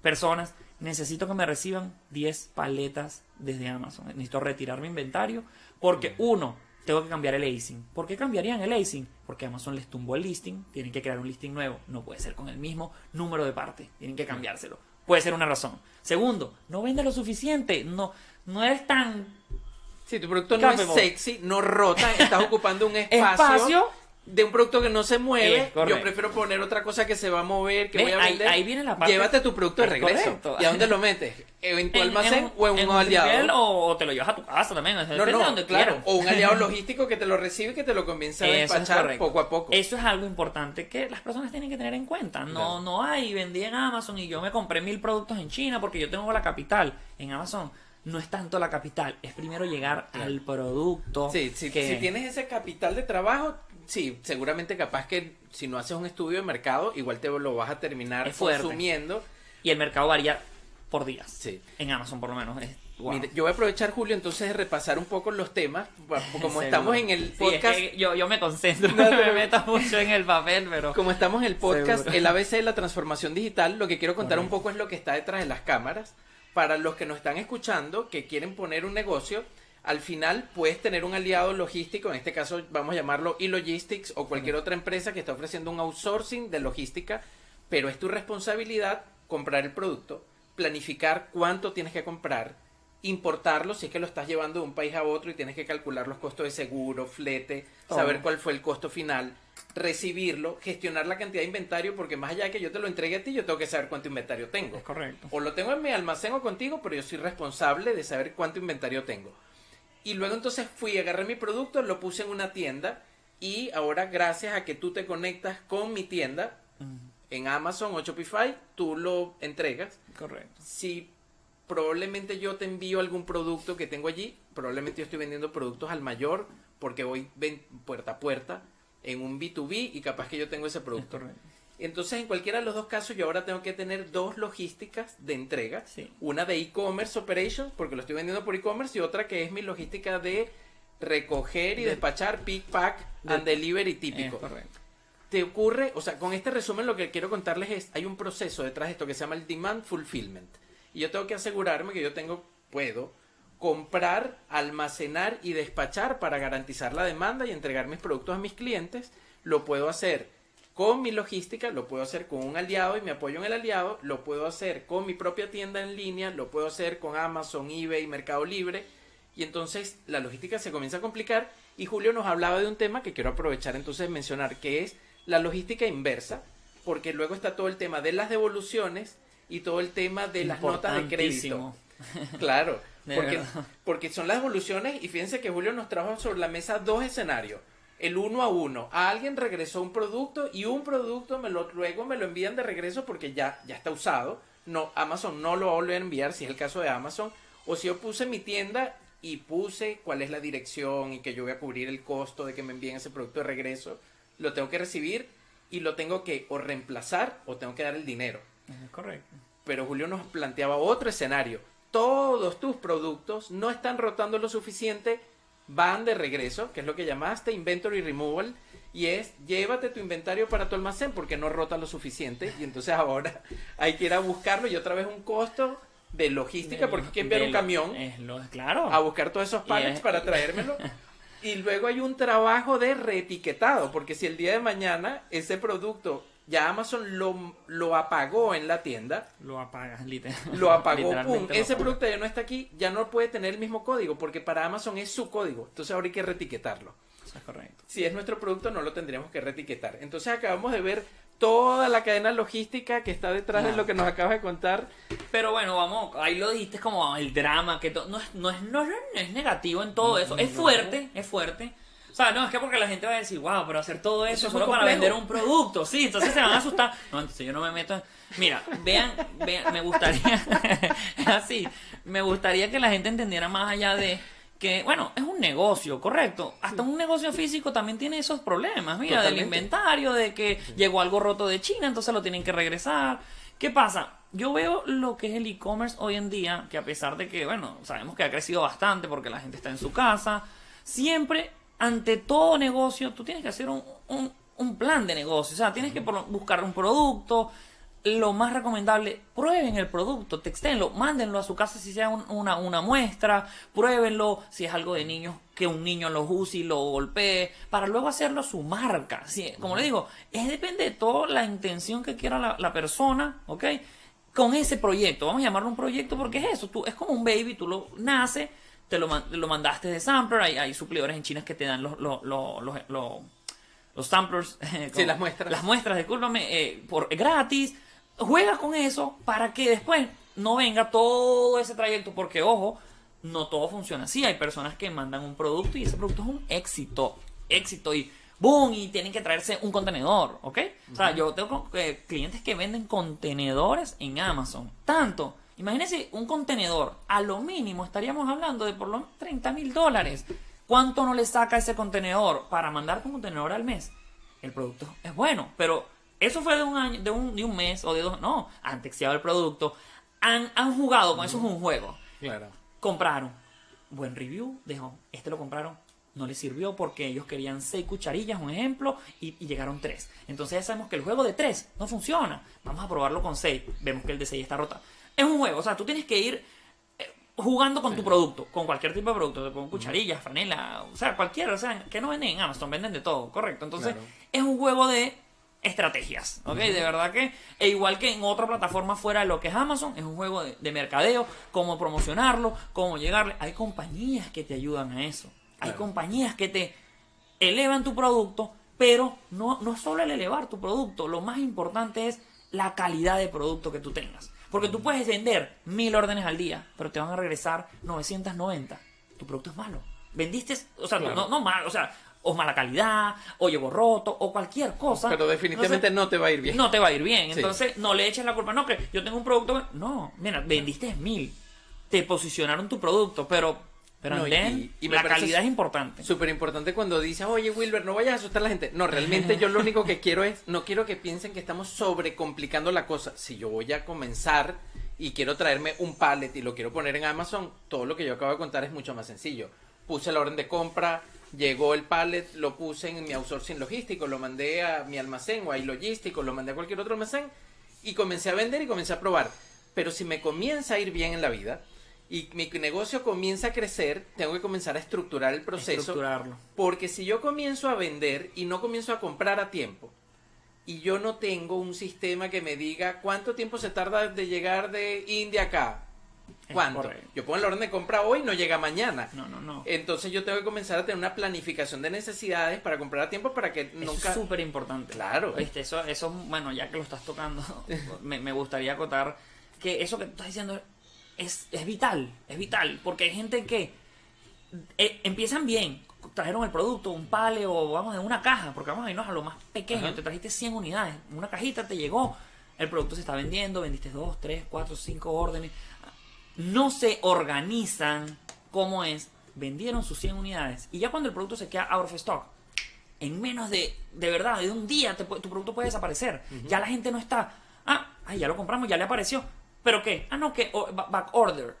personas, necesito que me reciban 10 paletas desde Amazon. Necesito retirar mi inventario, porque uno, tengo que cambiar el acing. ¿Por qué cambiarían el acing? Porque Amazon les tumbó el listing, tienen que crear un listing nuevo. No puede ser con el mismo número de parte, tienen que cambiárselo. Puede ser una razón. Segundo, no vende lo suficiente, no, no eres tan Si tu producto no es sexy, no rota, estás ocupando un espacio, espacio de un producto que no se mueve, yo prefiero poner otra cosa que se va a mover, que voy a vender. ahí viene la parte- Llévate tu producto de Es regreso. correcto. ¿Y a dónde lo metes? ¿En tu En- almacén en- o en, un un aliado? 3PL o, te lo llevas a tu casa también. No, no, de donde claro. quieras. O un aliado logístico que te lo recibe y que te lo comienza a despachar poco a poco. Eso es algo importante que las personas tienen que tener en cuenta. No, Claro. no hay, vendí en Amazon y yo me compré mil productos en China porque yo tengo la capital. En Amazon no es tanto la capital, es primero llegar al producto. Sí, que- si tienes ese capital de trabajo, sí, seguramente capaz que si no haces un estudio de mercado, igual te lo vas a terminar consumiendo. Y el mercado varía por días. Sí. En Amazon por lo menos. Es, wow. Mire, yo voy a aprovechar, Julio, entonces de repasar un poco los temas, como estamos en el Sí, es podcast, que yo, yo me concentro, No, me meto mucho en el papel, pero... como estamos en el podcast, Seguro. el ABC de la transformación digital, lo que quiero contar un poco es lo que está detrás de las cámaras. Para los que nos están escuchando, que quieren poner un negocio, al final puedes tener un aliado logístico, en este caso vamos a llamarlo e-logistics o cualquier otra empresa que está ofreciendo un outsourcing de logística, pero es tu responsabilidad comprar el producto, planificar cuánto tienes que comprar, importarlo si es que lo estás llevando de un país a otro y tienes que calcular los costos de seguro, flete, Todo. saber cuál fue el costo final, recibirlo, gestionar la cantidad de inventario, porque más allá de que yo te lo entregue a ti, yo tengo que saber cuánto inventario tengo. Es correcto. O lo tengo en mi almacén o contigo, pero yo soy responsable de saber cuánto inventario tengo. Y luego entonces fui, agarré mi producto, lo puse en una tienda y ahora gracias a que tú te conectas con mi tienda en Amazon o Shopify, tú lo entregas. Correcto. Si probablemente yo te envío algún producto que tengo allí, probablemente yo estoy vendiendo productos al mayor porque voy ven- puerta a puerta en un B2B y capaz que yo tengo ese Es producto. correcto. Entonces, en cualquiera de los dos casos, yo ahora tengo que tener dos logísticas de entrega. Sí. Una de e-commerce operations, porque lo estoy vendiendo por e-commerce, y otra que es mi logística de recoger y De- despachar, pick, pack de- and delivery típico. correcto. Te ocurre, o sea, con este resumen lo que quiero contarles es, hay un proceso detrás de esto que se llama el demand fulfillment. Y yo tengo que asegurarme que yo tengo, puedo comprar, almacenar y despachar para garantizar la demanda y entregar mis productos a mis clientes. Lo puedo hacer con mi logística, lo puedo hacer con un aliado y me apoyo en el aliado, lo puedo hacer con mi propia tienda en línea, lo puedo hacer con Amazon, eBay, Mercado Libre. Y entonces la logística se comienza a complicar y Julio nos hablaba de un tema que quiero aprovechar entonces de mencionar, que es la logística inversa, porque luego está todo el tema de las devoluciones y todo el tema de las notas de crédito. Claro, porque, porque son las devoluciones y fíjense que Julio nos trajo sobre la mesa dos escenarios. El uno a uno. A alguien regresó un producto y un producto me lo, luego me lo envían de regreso porque ya, ya está usado. No, Amazon no lo va a volver a enviar si es el caso de Amazon. O si yo puse mi tienda y puse cuál es la dirección y que yo voy a cubrir el costo de que me envíen ese producto de regreso, lo tengo que recibir y lo tengo que o reemplazar o tengo que dar el dinero correcto. pero Julio nos planteaba otro escenario. Todos tus productos no están rotando lo suficiente, van de regreso, que es lo que llamaste inventory removal, y es llévate tu inventario para tu almacén porque no rota lo suficiente, y entonces ahora hay que ir a buscarlo y otra vez un costo de logística porque hay que enviar un camión lo, claro. a buscar todos esos pallets es- para traérmelo. Y luego hay un trabajo de reetiquetado, porque si el día de mañana ese producto ya Amazon lo, lo apagó en la tienda, Lo apagas, literal. lo apagó, pum, lo ese producto ya no está aquí, ya no puede tener el mismo código, porque para Amazon es su código, entonces ahora hay que reetiquetarlo. Eso es correcto. Si es nuestro producto, no lo tendríamos que reetiquetar. Entonces acabamos de ver toda la cadena logística que está detrás de lo que nos acabas de contar. Pero bueno, vamos, ahí lo dijiste como el drama, que to- no, es, no, es, no, es- no es negativo en todo eso. Es fuerte, es fuerte. O sea, no, es que porque la gente va a decir, wow, pero hacer todo eso, Eso es solo para vender un producto, sí, entonces se van a asustar. No, entonces yo no me meto en... Mira, vean, vean, me gustaría, así, me gustaría que la gente entendiera más allá de que, bueno, es un negocio, correcto. Hasta un negocio físico también tiene esos problemas, mira, del inventario, de que llegó algo roto de China, entonces lo tienen que regresar. ¿Qué pasa? Yo veo lo que es el e-commerce hoy en día, que a pesar de que, bueno, sabemos que ha crecido bastante porque la gente está en su casa, siempre, ante todo negocio, tú tienes que hacer un, un- un plan de negocio. O sea, tienes que por- buscar un producto. Lo más recomendable, prueben el producto, textenlo, mándenlo a su casa si sea un- una, una muestra, pruébenlo si es algo de niños, que un niño lo use y lo golpee, para luego hacerlo su marca. Sí, como le digo, es depende de toda la intención que quiera la, la persona, ¿ok? Con ese proyecto, vamos a llamarlo un proyecto porque es eso, tú, es como un baby, tú lo nace, te lo, man- lo mandaste de sampler, hay, hay suplidores en China que te dan los, los, los, los- los- samplers, eh, Sí, las muestras. las muestras, discúlpame, eh, por gratis. Juega con eso para que después no venga todo ese trayecto, porque ojo, no todo funciona así. Hay personas que mandan un producto y ese producto es un éxito, éxito y boom, y tienen que traerse un contenedor, ¿ok? O sea, yo tengo eh, clientes que venden contenedores en Amazon, tanto. Imagínense un contenedor, a lo mínimo estaríamos hablando de por lo menos 30 mil dólares. ¿Cuánto no le saca ese contenedor para mandarte un contenedor al mes? El producto es bueno, pero eso fue de un año, de un, de un mes o de dos. No, han texteado el producto, han, han jugado con eso, es un juego. Claro. Compraron. Buen review, dejó. Este lo compraron. No les sirvió porque ellos querían seis cucharillas, un ejemplo, y, y llegaron tres. Entonces ya sabemos que el juego de tres no funciona. Vamos a probarlo con seis. Vemos que el de seis está rota. Es un juego, o sea, tú tienes que ir eh, jugando con tu producto, con cualquier tipo de producto, con cucharillas, franela, o sea, cualquiera, o sea, que no venden en Amazon, venden de todo, correcto. Entonces, Claro. es un juego de estrategias, ¿ok? De verdad que, e igual que en otra plataforma fuera de lo que es Amazon, es un juego de, de mercadeo, cómo promocionarlo, cómo llegarle. Hay compañías que te ayudan a eso. Hay Claro. compañías que te elevan tu producto, pero no, no solo el elevar tu producto, lo más importante es la calidad de producto que tú tengas. Porque tú puedes vender mil órdenes al día, pero te van a regresar 990. Tu producto es malo. Vendiste, o sea, Claro. no, no mal, o sea, o mala calidad, o llegó roto, o cualquier cosa. Pero definitivamente Entonces, no te va a ir bien. no te va a ir bien. Sí. Entonces, no le eches la culpa. No, que yo tengo un producto. No, mira, vendiste mil. Te posicionaron tu producto, pero, pero No, y- then, y me la calidad es importante. Súper importante cuando dices, oye Wilber, no vayas a asustar a la gente. No, realmente yo lo único que quiero es, no quiero que piensen que estamos sobrecomplicando la cosa. Si yo voy a comenzar y quiero traerme un pallet y lo quiero poner en Amazon, todo lo que yo acabo de contar es mucho más sencillo. Puse la orden de compra, llegó el pallet, lo puse en mi outsourcing logístico, lo mandé a mi almacén o a logístico, lo mandé a cualquier otro almacén y comencé a vender y comencé a probar. Pero si me comienza a ir bien en la vida y mi negocio comienza a crecer, tengo que comenzar a estructurar el proceso. Estructurarlo. Porque si yo comienzo a vender y no comienzo a comprar a tiempo, y yo no tengo un sistema que me diga cuánto tiempo se tarda de llegar de India acá, ¿cuánto? Yo pongo la orden de compra hoy, no llega mañana. No, no, no. Entonces yo tengo que comenzar a tener una planificación de necesidades para comprar a tiempo para que Eso nunca... es súper importante. Claro. ¿Viste? Eso, eso, bueno, ya que lo estás tocando, me, me gustaría acotar que eso que tú estás diciendo es, es vital, es vital, porque hay gente que eh, empiezan bien, trajeron el producto, un pale o vamos en una caja, porque vamos a irnos a lo más pequeño, Ajá. te trajiste 100 unidades, una cajita te llegó, el producto se está vendiendo, vendiste 2, 3, 4, 5 órdenes, no se organizan como es, vendieron sus 100 unidades y ya cuando el producto se queda out of stock, en menos de, de verdad, de un día te tu producto puede desaparecer. Ya la gente no está, ah, ay, ya lo compramos, ya le apareció. ¿Pero qué? Ah, no, que back order.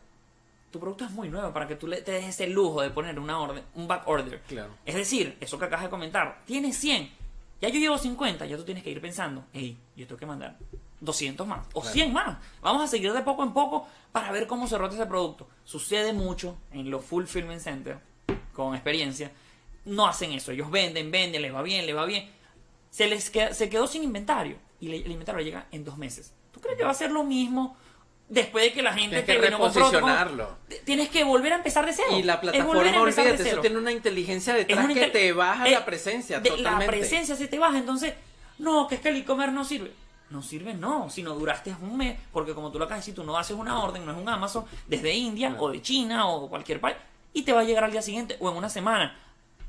Tu producto es muy nuevo para que tú le, te des ese lujo de poner una orden, un back order. Claro. Es decir, eso que acabas de comentar, tienes 100, ya yo llevo 50, ya tú tienes que ir pensando, hey, yo tengo que mandar 200 más o Claro. 100 más. Vamos a seguir de poco en poco para ver cómo se rota ese producto. Sucede mucho en los fulfillment center, con experiencia, no hacen eso. Ellos venden, venden, les va bien, les va bien. Se les queda- se quedó sin inventario y el inventario le llega en dos meses. ¿Tú crees que va a ser lo mismo después de que la gente Tienes que vino, compró, reposicionarlo. Tienes que volver a empezar de cero. Y la plataforma, olvídate, eso tiene una inteligencia detrás una que te baja eh, la presencia de- totalmente. La presencia se te baja, entonces, no, que es que el e-commerce no sirve. No sirve, no, si no duraste un mes, porque como tú lo acabas de decir, tú no haces una orden, no es un Amazon, desde India Claro. o de China o cualquier país, y te va a llegar al día siguiente o en una semana.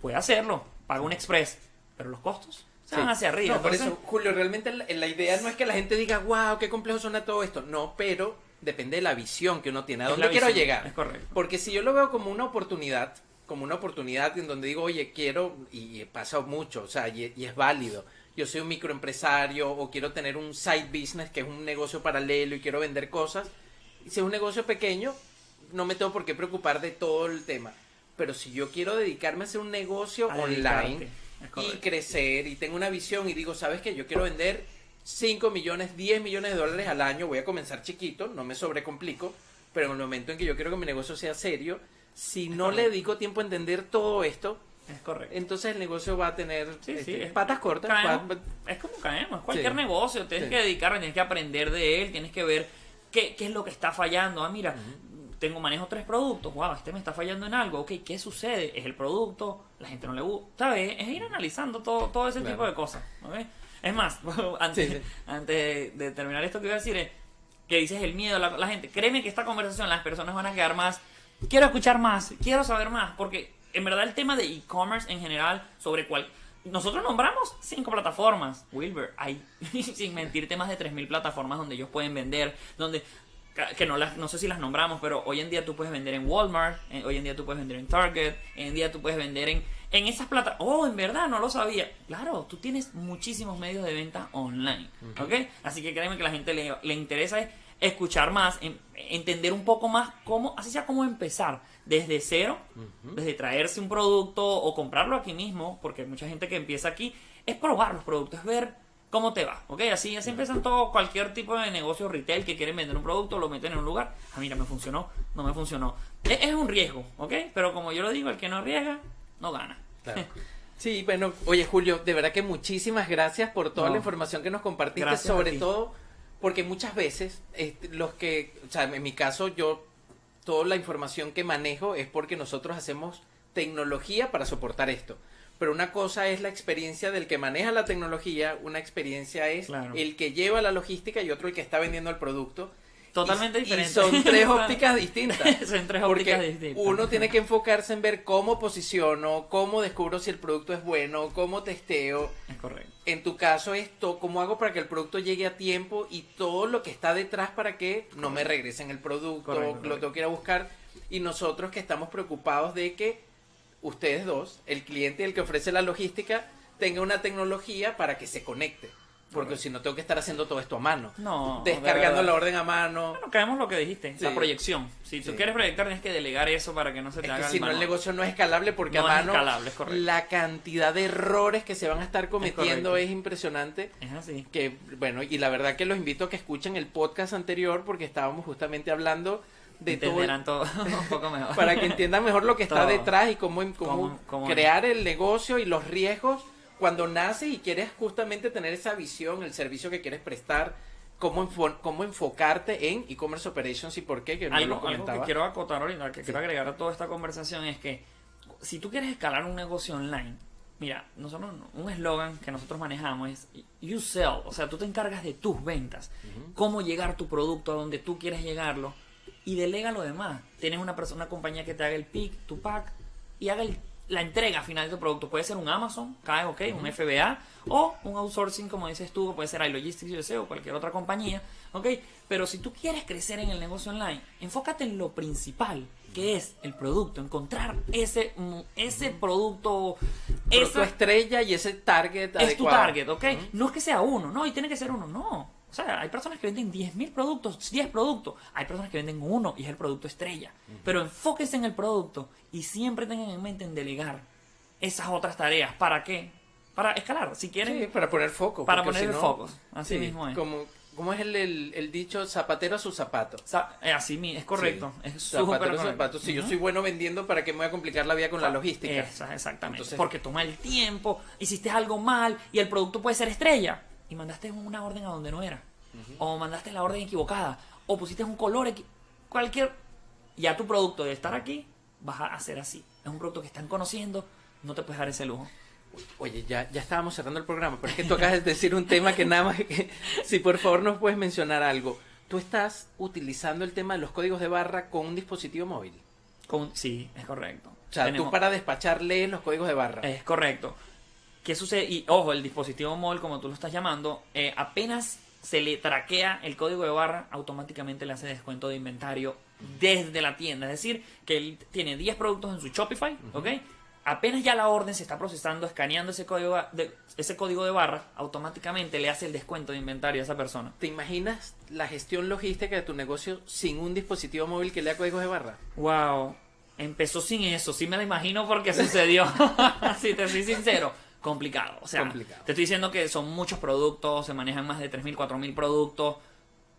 Puede hacerlo, paga un express, pero los costos se Sí. van hacia arriba. No, por eso, Julio, realmente la, la idea no es que la gente diga, wow, qué complejo suena todo esto. No, pero depende de la visión que uno tiene. ¿A dónde quiero visión, llegar? es correcto. Porque si yo lo veo como una oportunidad, como una oportunidad en donde digo, oye, quiero, y pasa mucho, o sea, y, y es válido. Yo soy un microempresario o quiero tener un side business, que es un negocio paralelo y quiero vender cosas. Y si es un negocio pequeño, no me tengo por qué preocupar de todo el tema. Pero si yo quiero dedicarme a hacer un negocio A online y crecer y tengo una visión y digo, ¿sabes qué? Yo quiero vender 5 millones, 10 millones de dólares al año, voy a comenzar chiquito, no me sobrecomplico, pero en el momento en que yo quiero que mi negocio sea serio, si no le dedico tiempo a entender todo esto, Es correcto. entonces el negocio va a tener Sí, este, sí, es- patas cortas. caemos. es como caemos, es cualquier Sí. negocio, tienes que dedicarle, tienes que aprender de él, tienes que ver qué, qué es lo que está fallando. Ah, mira, tengo manejo tres productos, wow, este me está fallando en algo, ok, ¿qué sucede? ¿Es el producto? ¿La gente no le gusta? ¿Sabes? Es ir analizando todo, todo ese Claro. tipo de cosas, ¿ok? Es más, antes, Sí, sí. antes de terminar esto que iba a decir es que dices el miedo, la, la gente, créeme que esta conversación las personas van a quedar más, quiero escuchar más, quiero saber más, porque en verdad el tema de e-commerce en general, sobre cuál... Nosotros nombramos cinco plataformas. Wilber, hay, sin mentirte, más de 3.000 plataformas donde ellos pueden vender, donde que no las no sé si las nombramos, pero hoy en día tú puedes vender en Walmart, hoy en día tú puedes vender en Target, hoy en día tú puedes vender en en esas plataformas. Oh, en verdad no lo sabía. Claro, tú tienes muchísimos medios de venta online, ¿ok? Así que créeme que la gente le, le interesa es escuchar más, en- entender un poco más cómo, así sea cómo empezar desde cero, desde traerse un producto o comprarlo aquí mismo, porque hay mucha gente que empieza aquí, es probar los productos, es ver cómo te va, ¿ok? Así, así empiezan todo, cualquier tipo de negocio retail que quieren vender un producto, lo meten en un lugar, ah, mira, me funcionó, no me funcionó. Es, es un riesgo, ¿ok? Pero como yo lo digo, el que no arriesga, no gana. Claro. Sí, bueno, oye Julio, de verdad que muchísimas gracias por toda No. la información que nos compartiste, Gracias sobre todo porque muchas veces este, los que, o sea, en mi caso yo toda la información que manejo es porque nosotros hacemos tecnología para soportar esto. Pero una cosa es la experiencia del que maneja la tecnología, una experiencia es Claro. el que lleva la logística y otro el que está vendiendo el producto. Totalmente Y- diferente. Y son tres ópticas distintas. Son tres ópticas distintas. uno tiene que enfocarse en ver cómo posiciono, cómo descubro si el producto es bueno, cómo testeo. Es correcto. En tu caso esto, cómo hago para que el producto llegue a tiempo y todo lo que está detrás para que no me regresen el producto, Correcto, lo tengo que ir a buscar. Y nosotros que estamos preocupados de que ustedes dos, el cliente y el que ofrece la logística, tenga una tecnología para que se conecte. Porque si no tengo que estar haciendo todo esto a mano. No, de Descargando la orden a mano. Bueno, caemos lo que dijiste, la proyección. Si tú Sí. quieres proyectar, tienes que delegar eso para que no se te Es haga que si no el negocio no es escalable porque No a es mano escalable, es correcto. la cantidad de errores que se van a estar cometiendo es impresionante. Es así. Que bueno, y la verdad que los invito a que escuchen el podcast anterior porque estábamos justamente hablando de todo Entenderán todo un poco mejor. para que entiendan mejor lo que está Todo. detrás y cómo, cómo, Cómo- cómo crear el negocio y los riesgos cuando naces y quieres justamente tener esa visión, el servicio que quieres prestar, cómo, enfo- cómo enfocarte en e-commerce operations y por qué, que no algo, lo algo que quiero acotar ahorita, que Sí. quiero agregar a toda esta conversación es que si tú quieres escalar un negocio online, mira, nosotros un eslogan que nosotros manejamos es you sell, o sea, tú te encargas de tus ventas, cómo llegar tu producto a donde tú quieres llegarlo y delega lo demás. Tienes una persona, una compañía que te haga el pick, tu pack y haga el- la entrega final de tu producto. Puede ser un Amazon, cae ok, un FBA o un outsourcing, como dices tú, puede ser iLogistics USA o cualquier otra compañía, ok. Pero si tú quieres crecer en el negocio online, enfócate en lo principal, que es el producto, encontrar ese, ese producto, Producto esa- estrella y ese target es tu target, ¿ok? No es que sea uno, no, y tiene que ser uno, no. O sea, hay personas que venden 10.000 productos, 10 productos. Hay personas que venden uno y es el producto estrella. Pero enfóquense en el producto y siempre tengan en mente en delegar esas otras tareas. ¿Para qué? Para escalar, si quieren. Sí, para poner foco. Para poner si el no- foco, así sí, mismo es. Como, como es el, el, el dicho zapatero a su zapato. O sea, eh, así mi- es correcto. Sí. Es Zapatero a su zapato. Si yo soy bueno vendiendo, ¿para qué me voy a complicar la vida con la logística? Esa, exactamente. Entonces- Porque toma el tiempo, hiciste algo mal y el producto puede ser estrella. Y mandaste una orden a donde no era. O mandaste la orden equivocada. O pusiste un color cualquier. Ya tu producto de estar aquí vas a hacer así. Es un producto que están conociendo, no te puedes dar ese lujo. Oye, ya, ya estábamos cerrando el programa, pero es que tú acabas de decir un tema que nada más que... Si por favor nos puedes mencionar algo. Tú estás utilizando el tema de los códigos de barra con un dispositivo móvil. Con- sí, es correcto. O sea, Tenemos- tú para despachar lees los códigos de barra. Es correcto. ¿Qué sucede? Y ojo, el dispositivo móvil, como tú lo estás llamando, eh, apenas se le traquea el código de barra, automáticamente le hace descuento de inventario desde la tienda. Es decir, que él tiene 10 productos en su Shopify, ¿ok? Apenas ya la orden se está procesando, escaneando ese código de, ese código de barra, automáticamente le hace el descuento de inventario a esa persona. ¿Te imaginas la gestión logística de tu negocio sin un dispositivo móvil que lea códigos de barra? Wow, empezó sin eso, sí me lo imagino porque sucedió. si te soy sincero, complicado. O sea, Complicado. te estoy diciendo que son muchos productos, se manejan más de 3.000, 4.000 productos.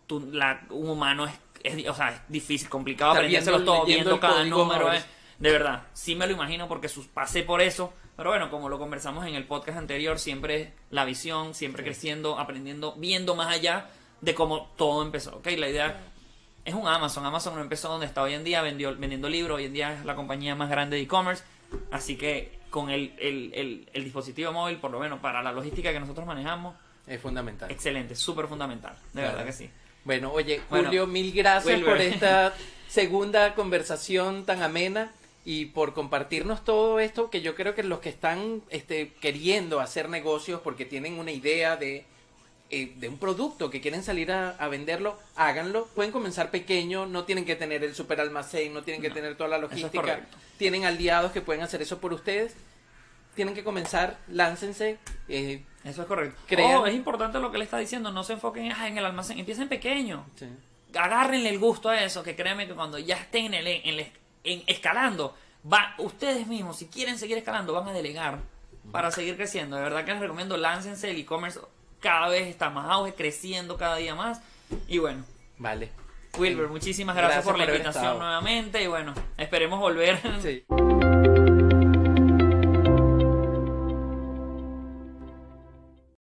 Tú- la, un humano es, es- o sea, es difícil, complicado aprendérselos todo, viendo cada número. eh. De verdad, sí me lo imagino porque sus- pasé por eso. Pero bueno, como lo conversamos en el podcast anterior, siempre la visión, siempre creciendo, aprendiendo, viendo más allá de cómo todo empezó. ¿ok? La idea es un Amazon. Amazon no empezó donde está hoy en día, vendió, vendiendo libros. Hoy en día es la compañía más grande de e-commerce. Así que con el, el, el, el dispositivo móvil, por lo menos para la logística que nosotros manejamos, Es fundamental. excelente, súper fundamental. De Claro. verdad que sí. Bueno, oye, Bueno, Julio, mil gracias Wilber. por esta segunda conversación tan amena y por compartirnos todo esto que yo creo que los que están este, queriendo hacer negocios porque tienen una idea de, eh, de un producto que quieren salir a, a venderlo, háganlo. Pueden comenzar pequeño, no tienen que tener el super almacén, no tienen que No, tener toda la es logística. tienen aliados que pueden hacer eso por ustedes. Tienen que comenzar, láncense. eh, Eso es correcto. Crean- Oh, es importante lo que le está diciendo. No se enfoquen ah, en el almacén. Empiecen pequeño. sí. agárrenle el gusto a eso, que créanme que cuando ya estén en, el, en, el- en escalando, va, ustedes mismos, si quieren seguir escalando, van a delegar para seguir creciendo. De verdad que les recomiendo, láncense, el e-commerce cada vez está más auge, creciendo cada día más. Y bueno, Vale. Wilber, muchísimas gracias, Gracias por la por haber invitación estado. nuevamente y bueno, esperemos volver Sí.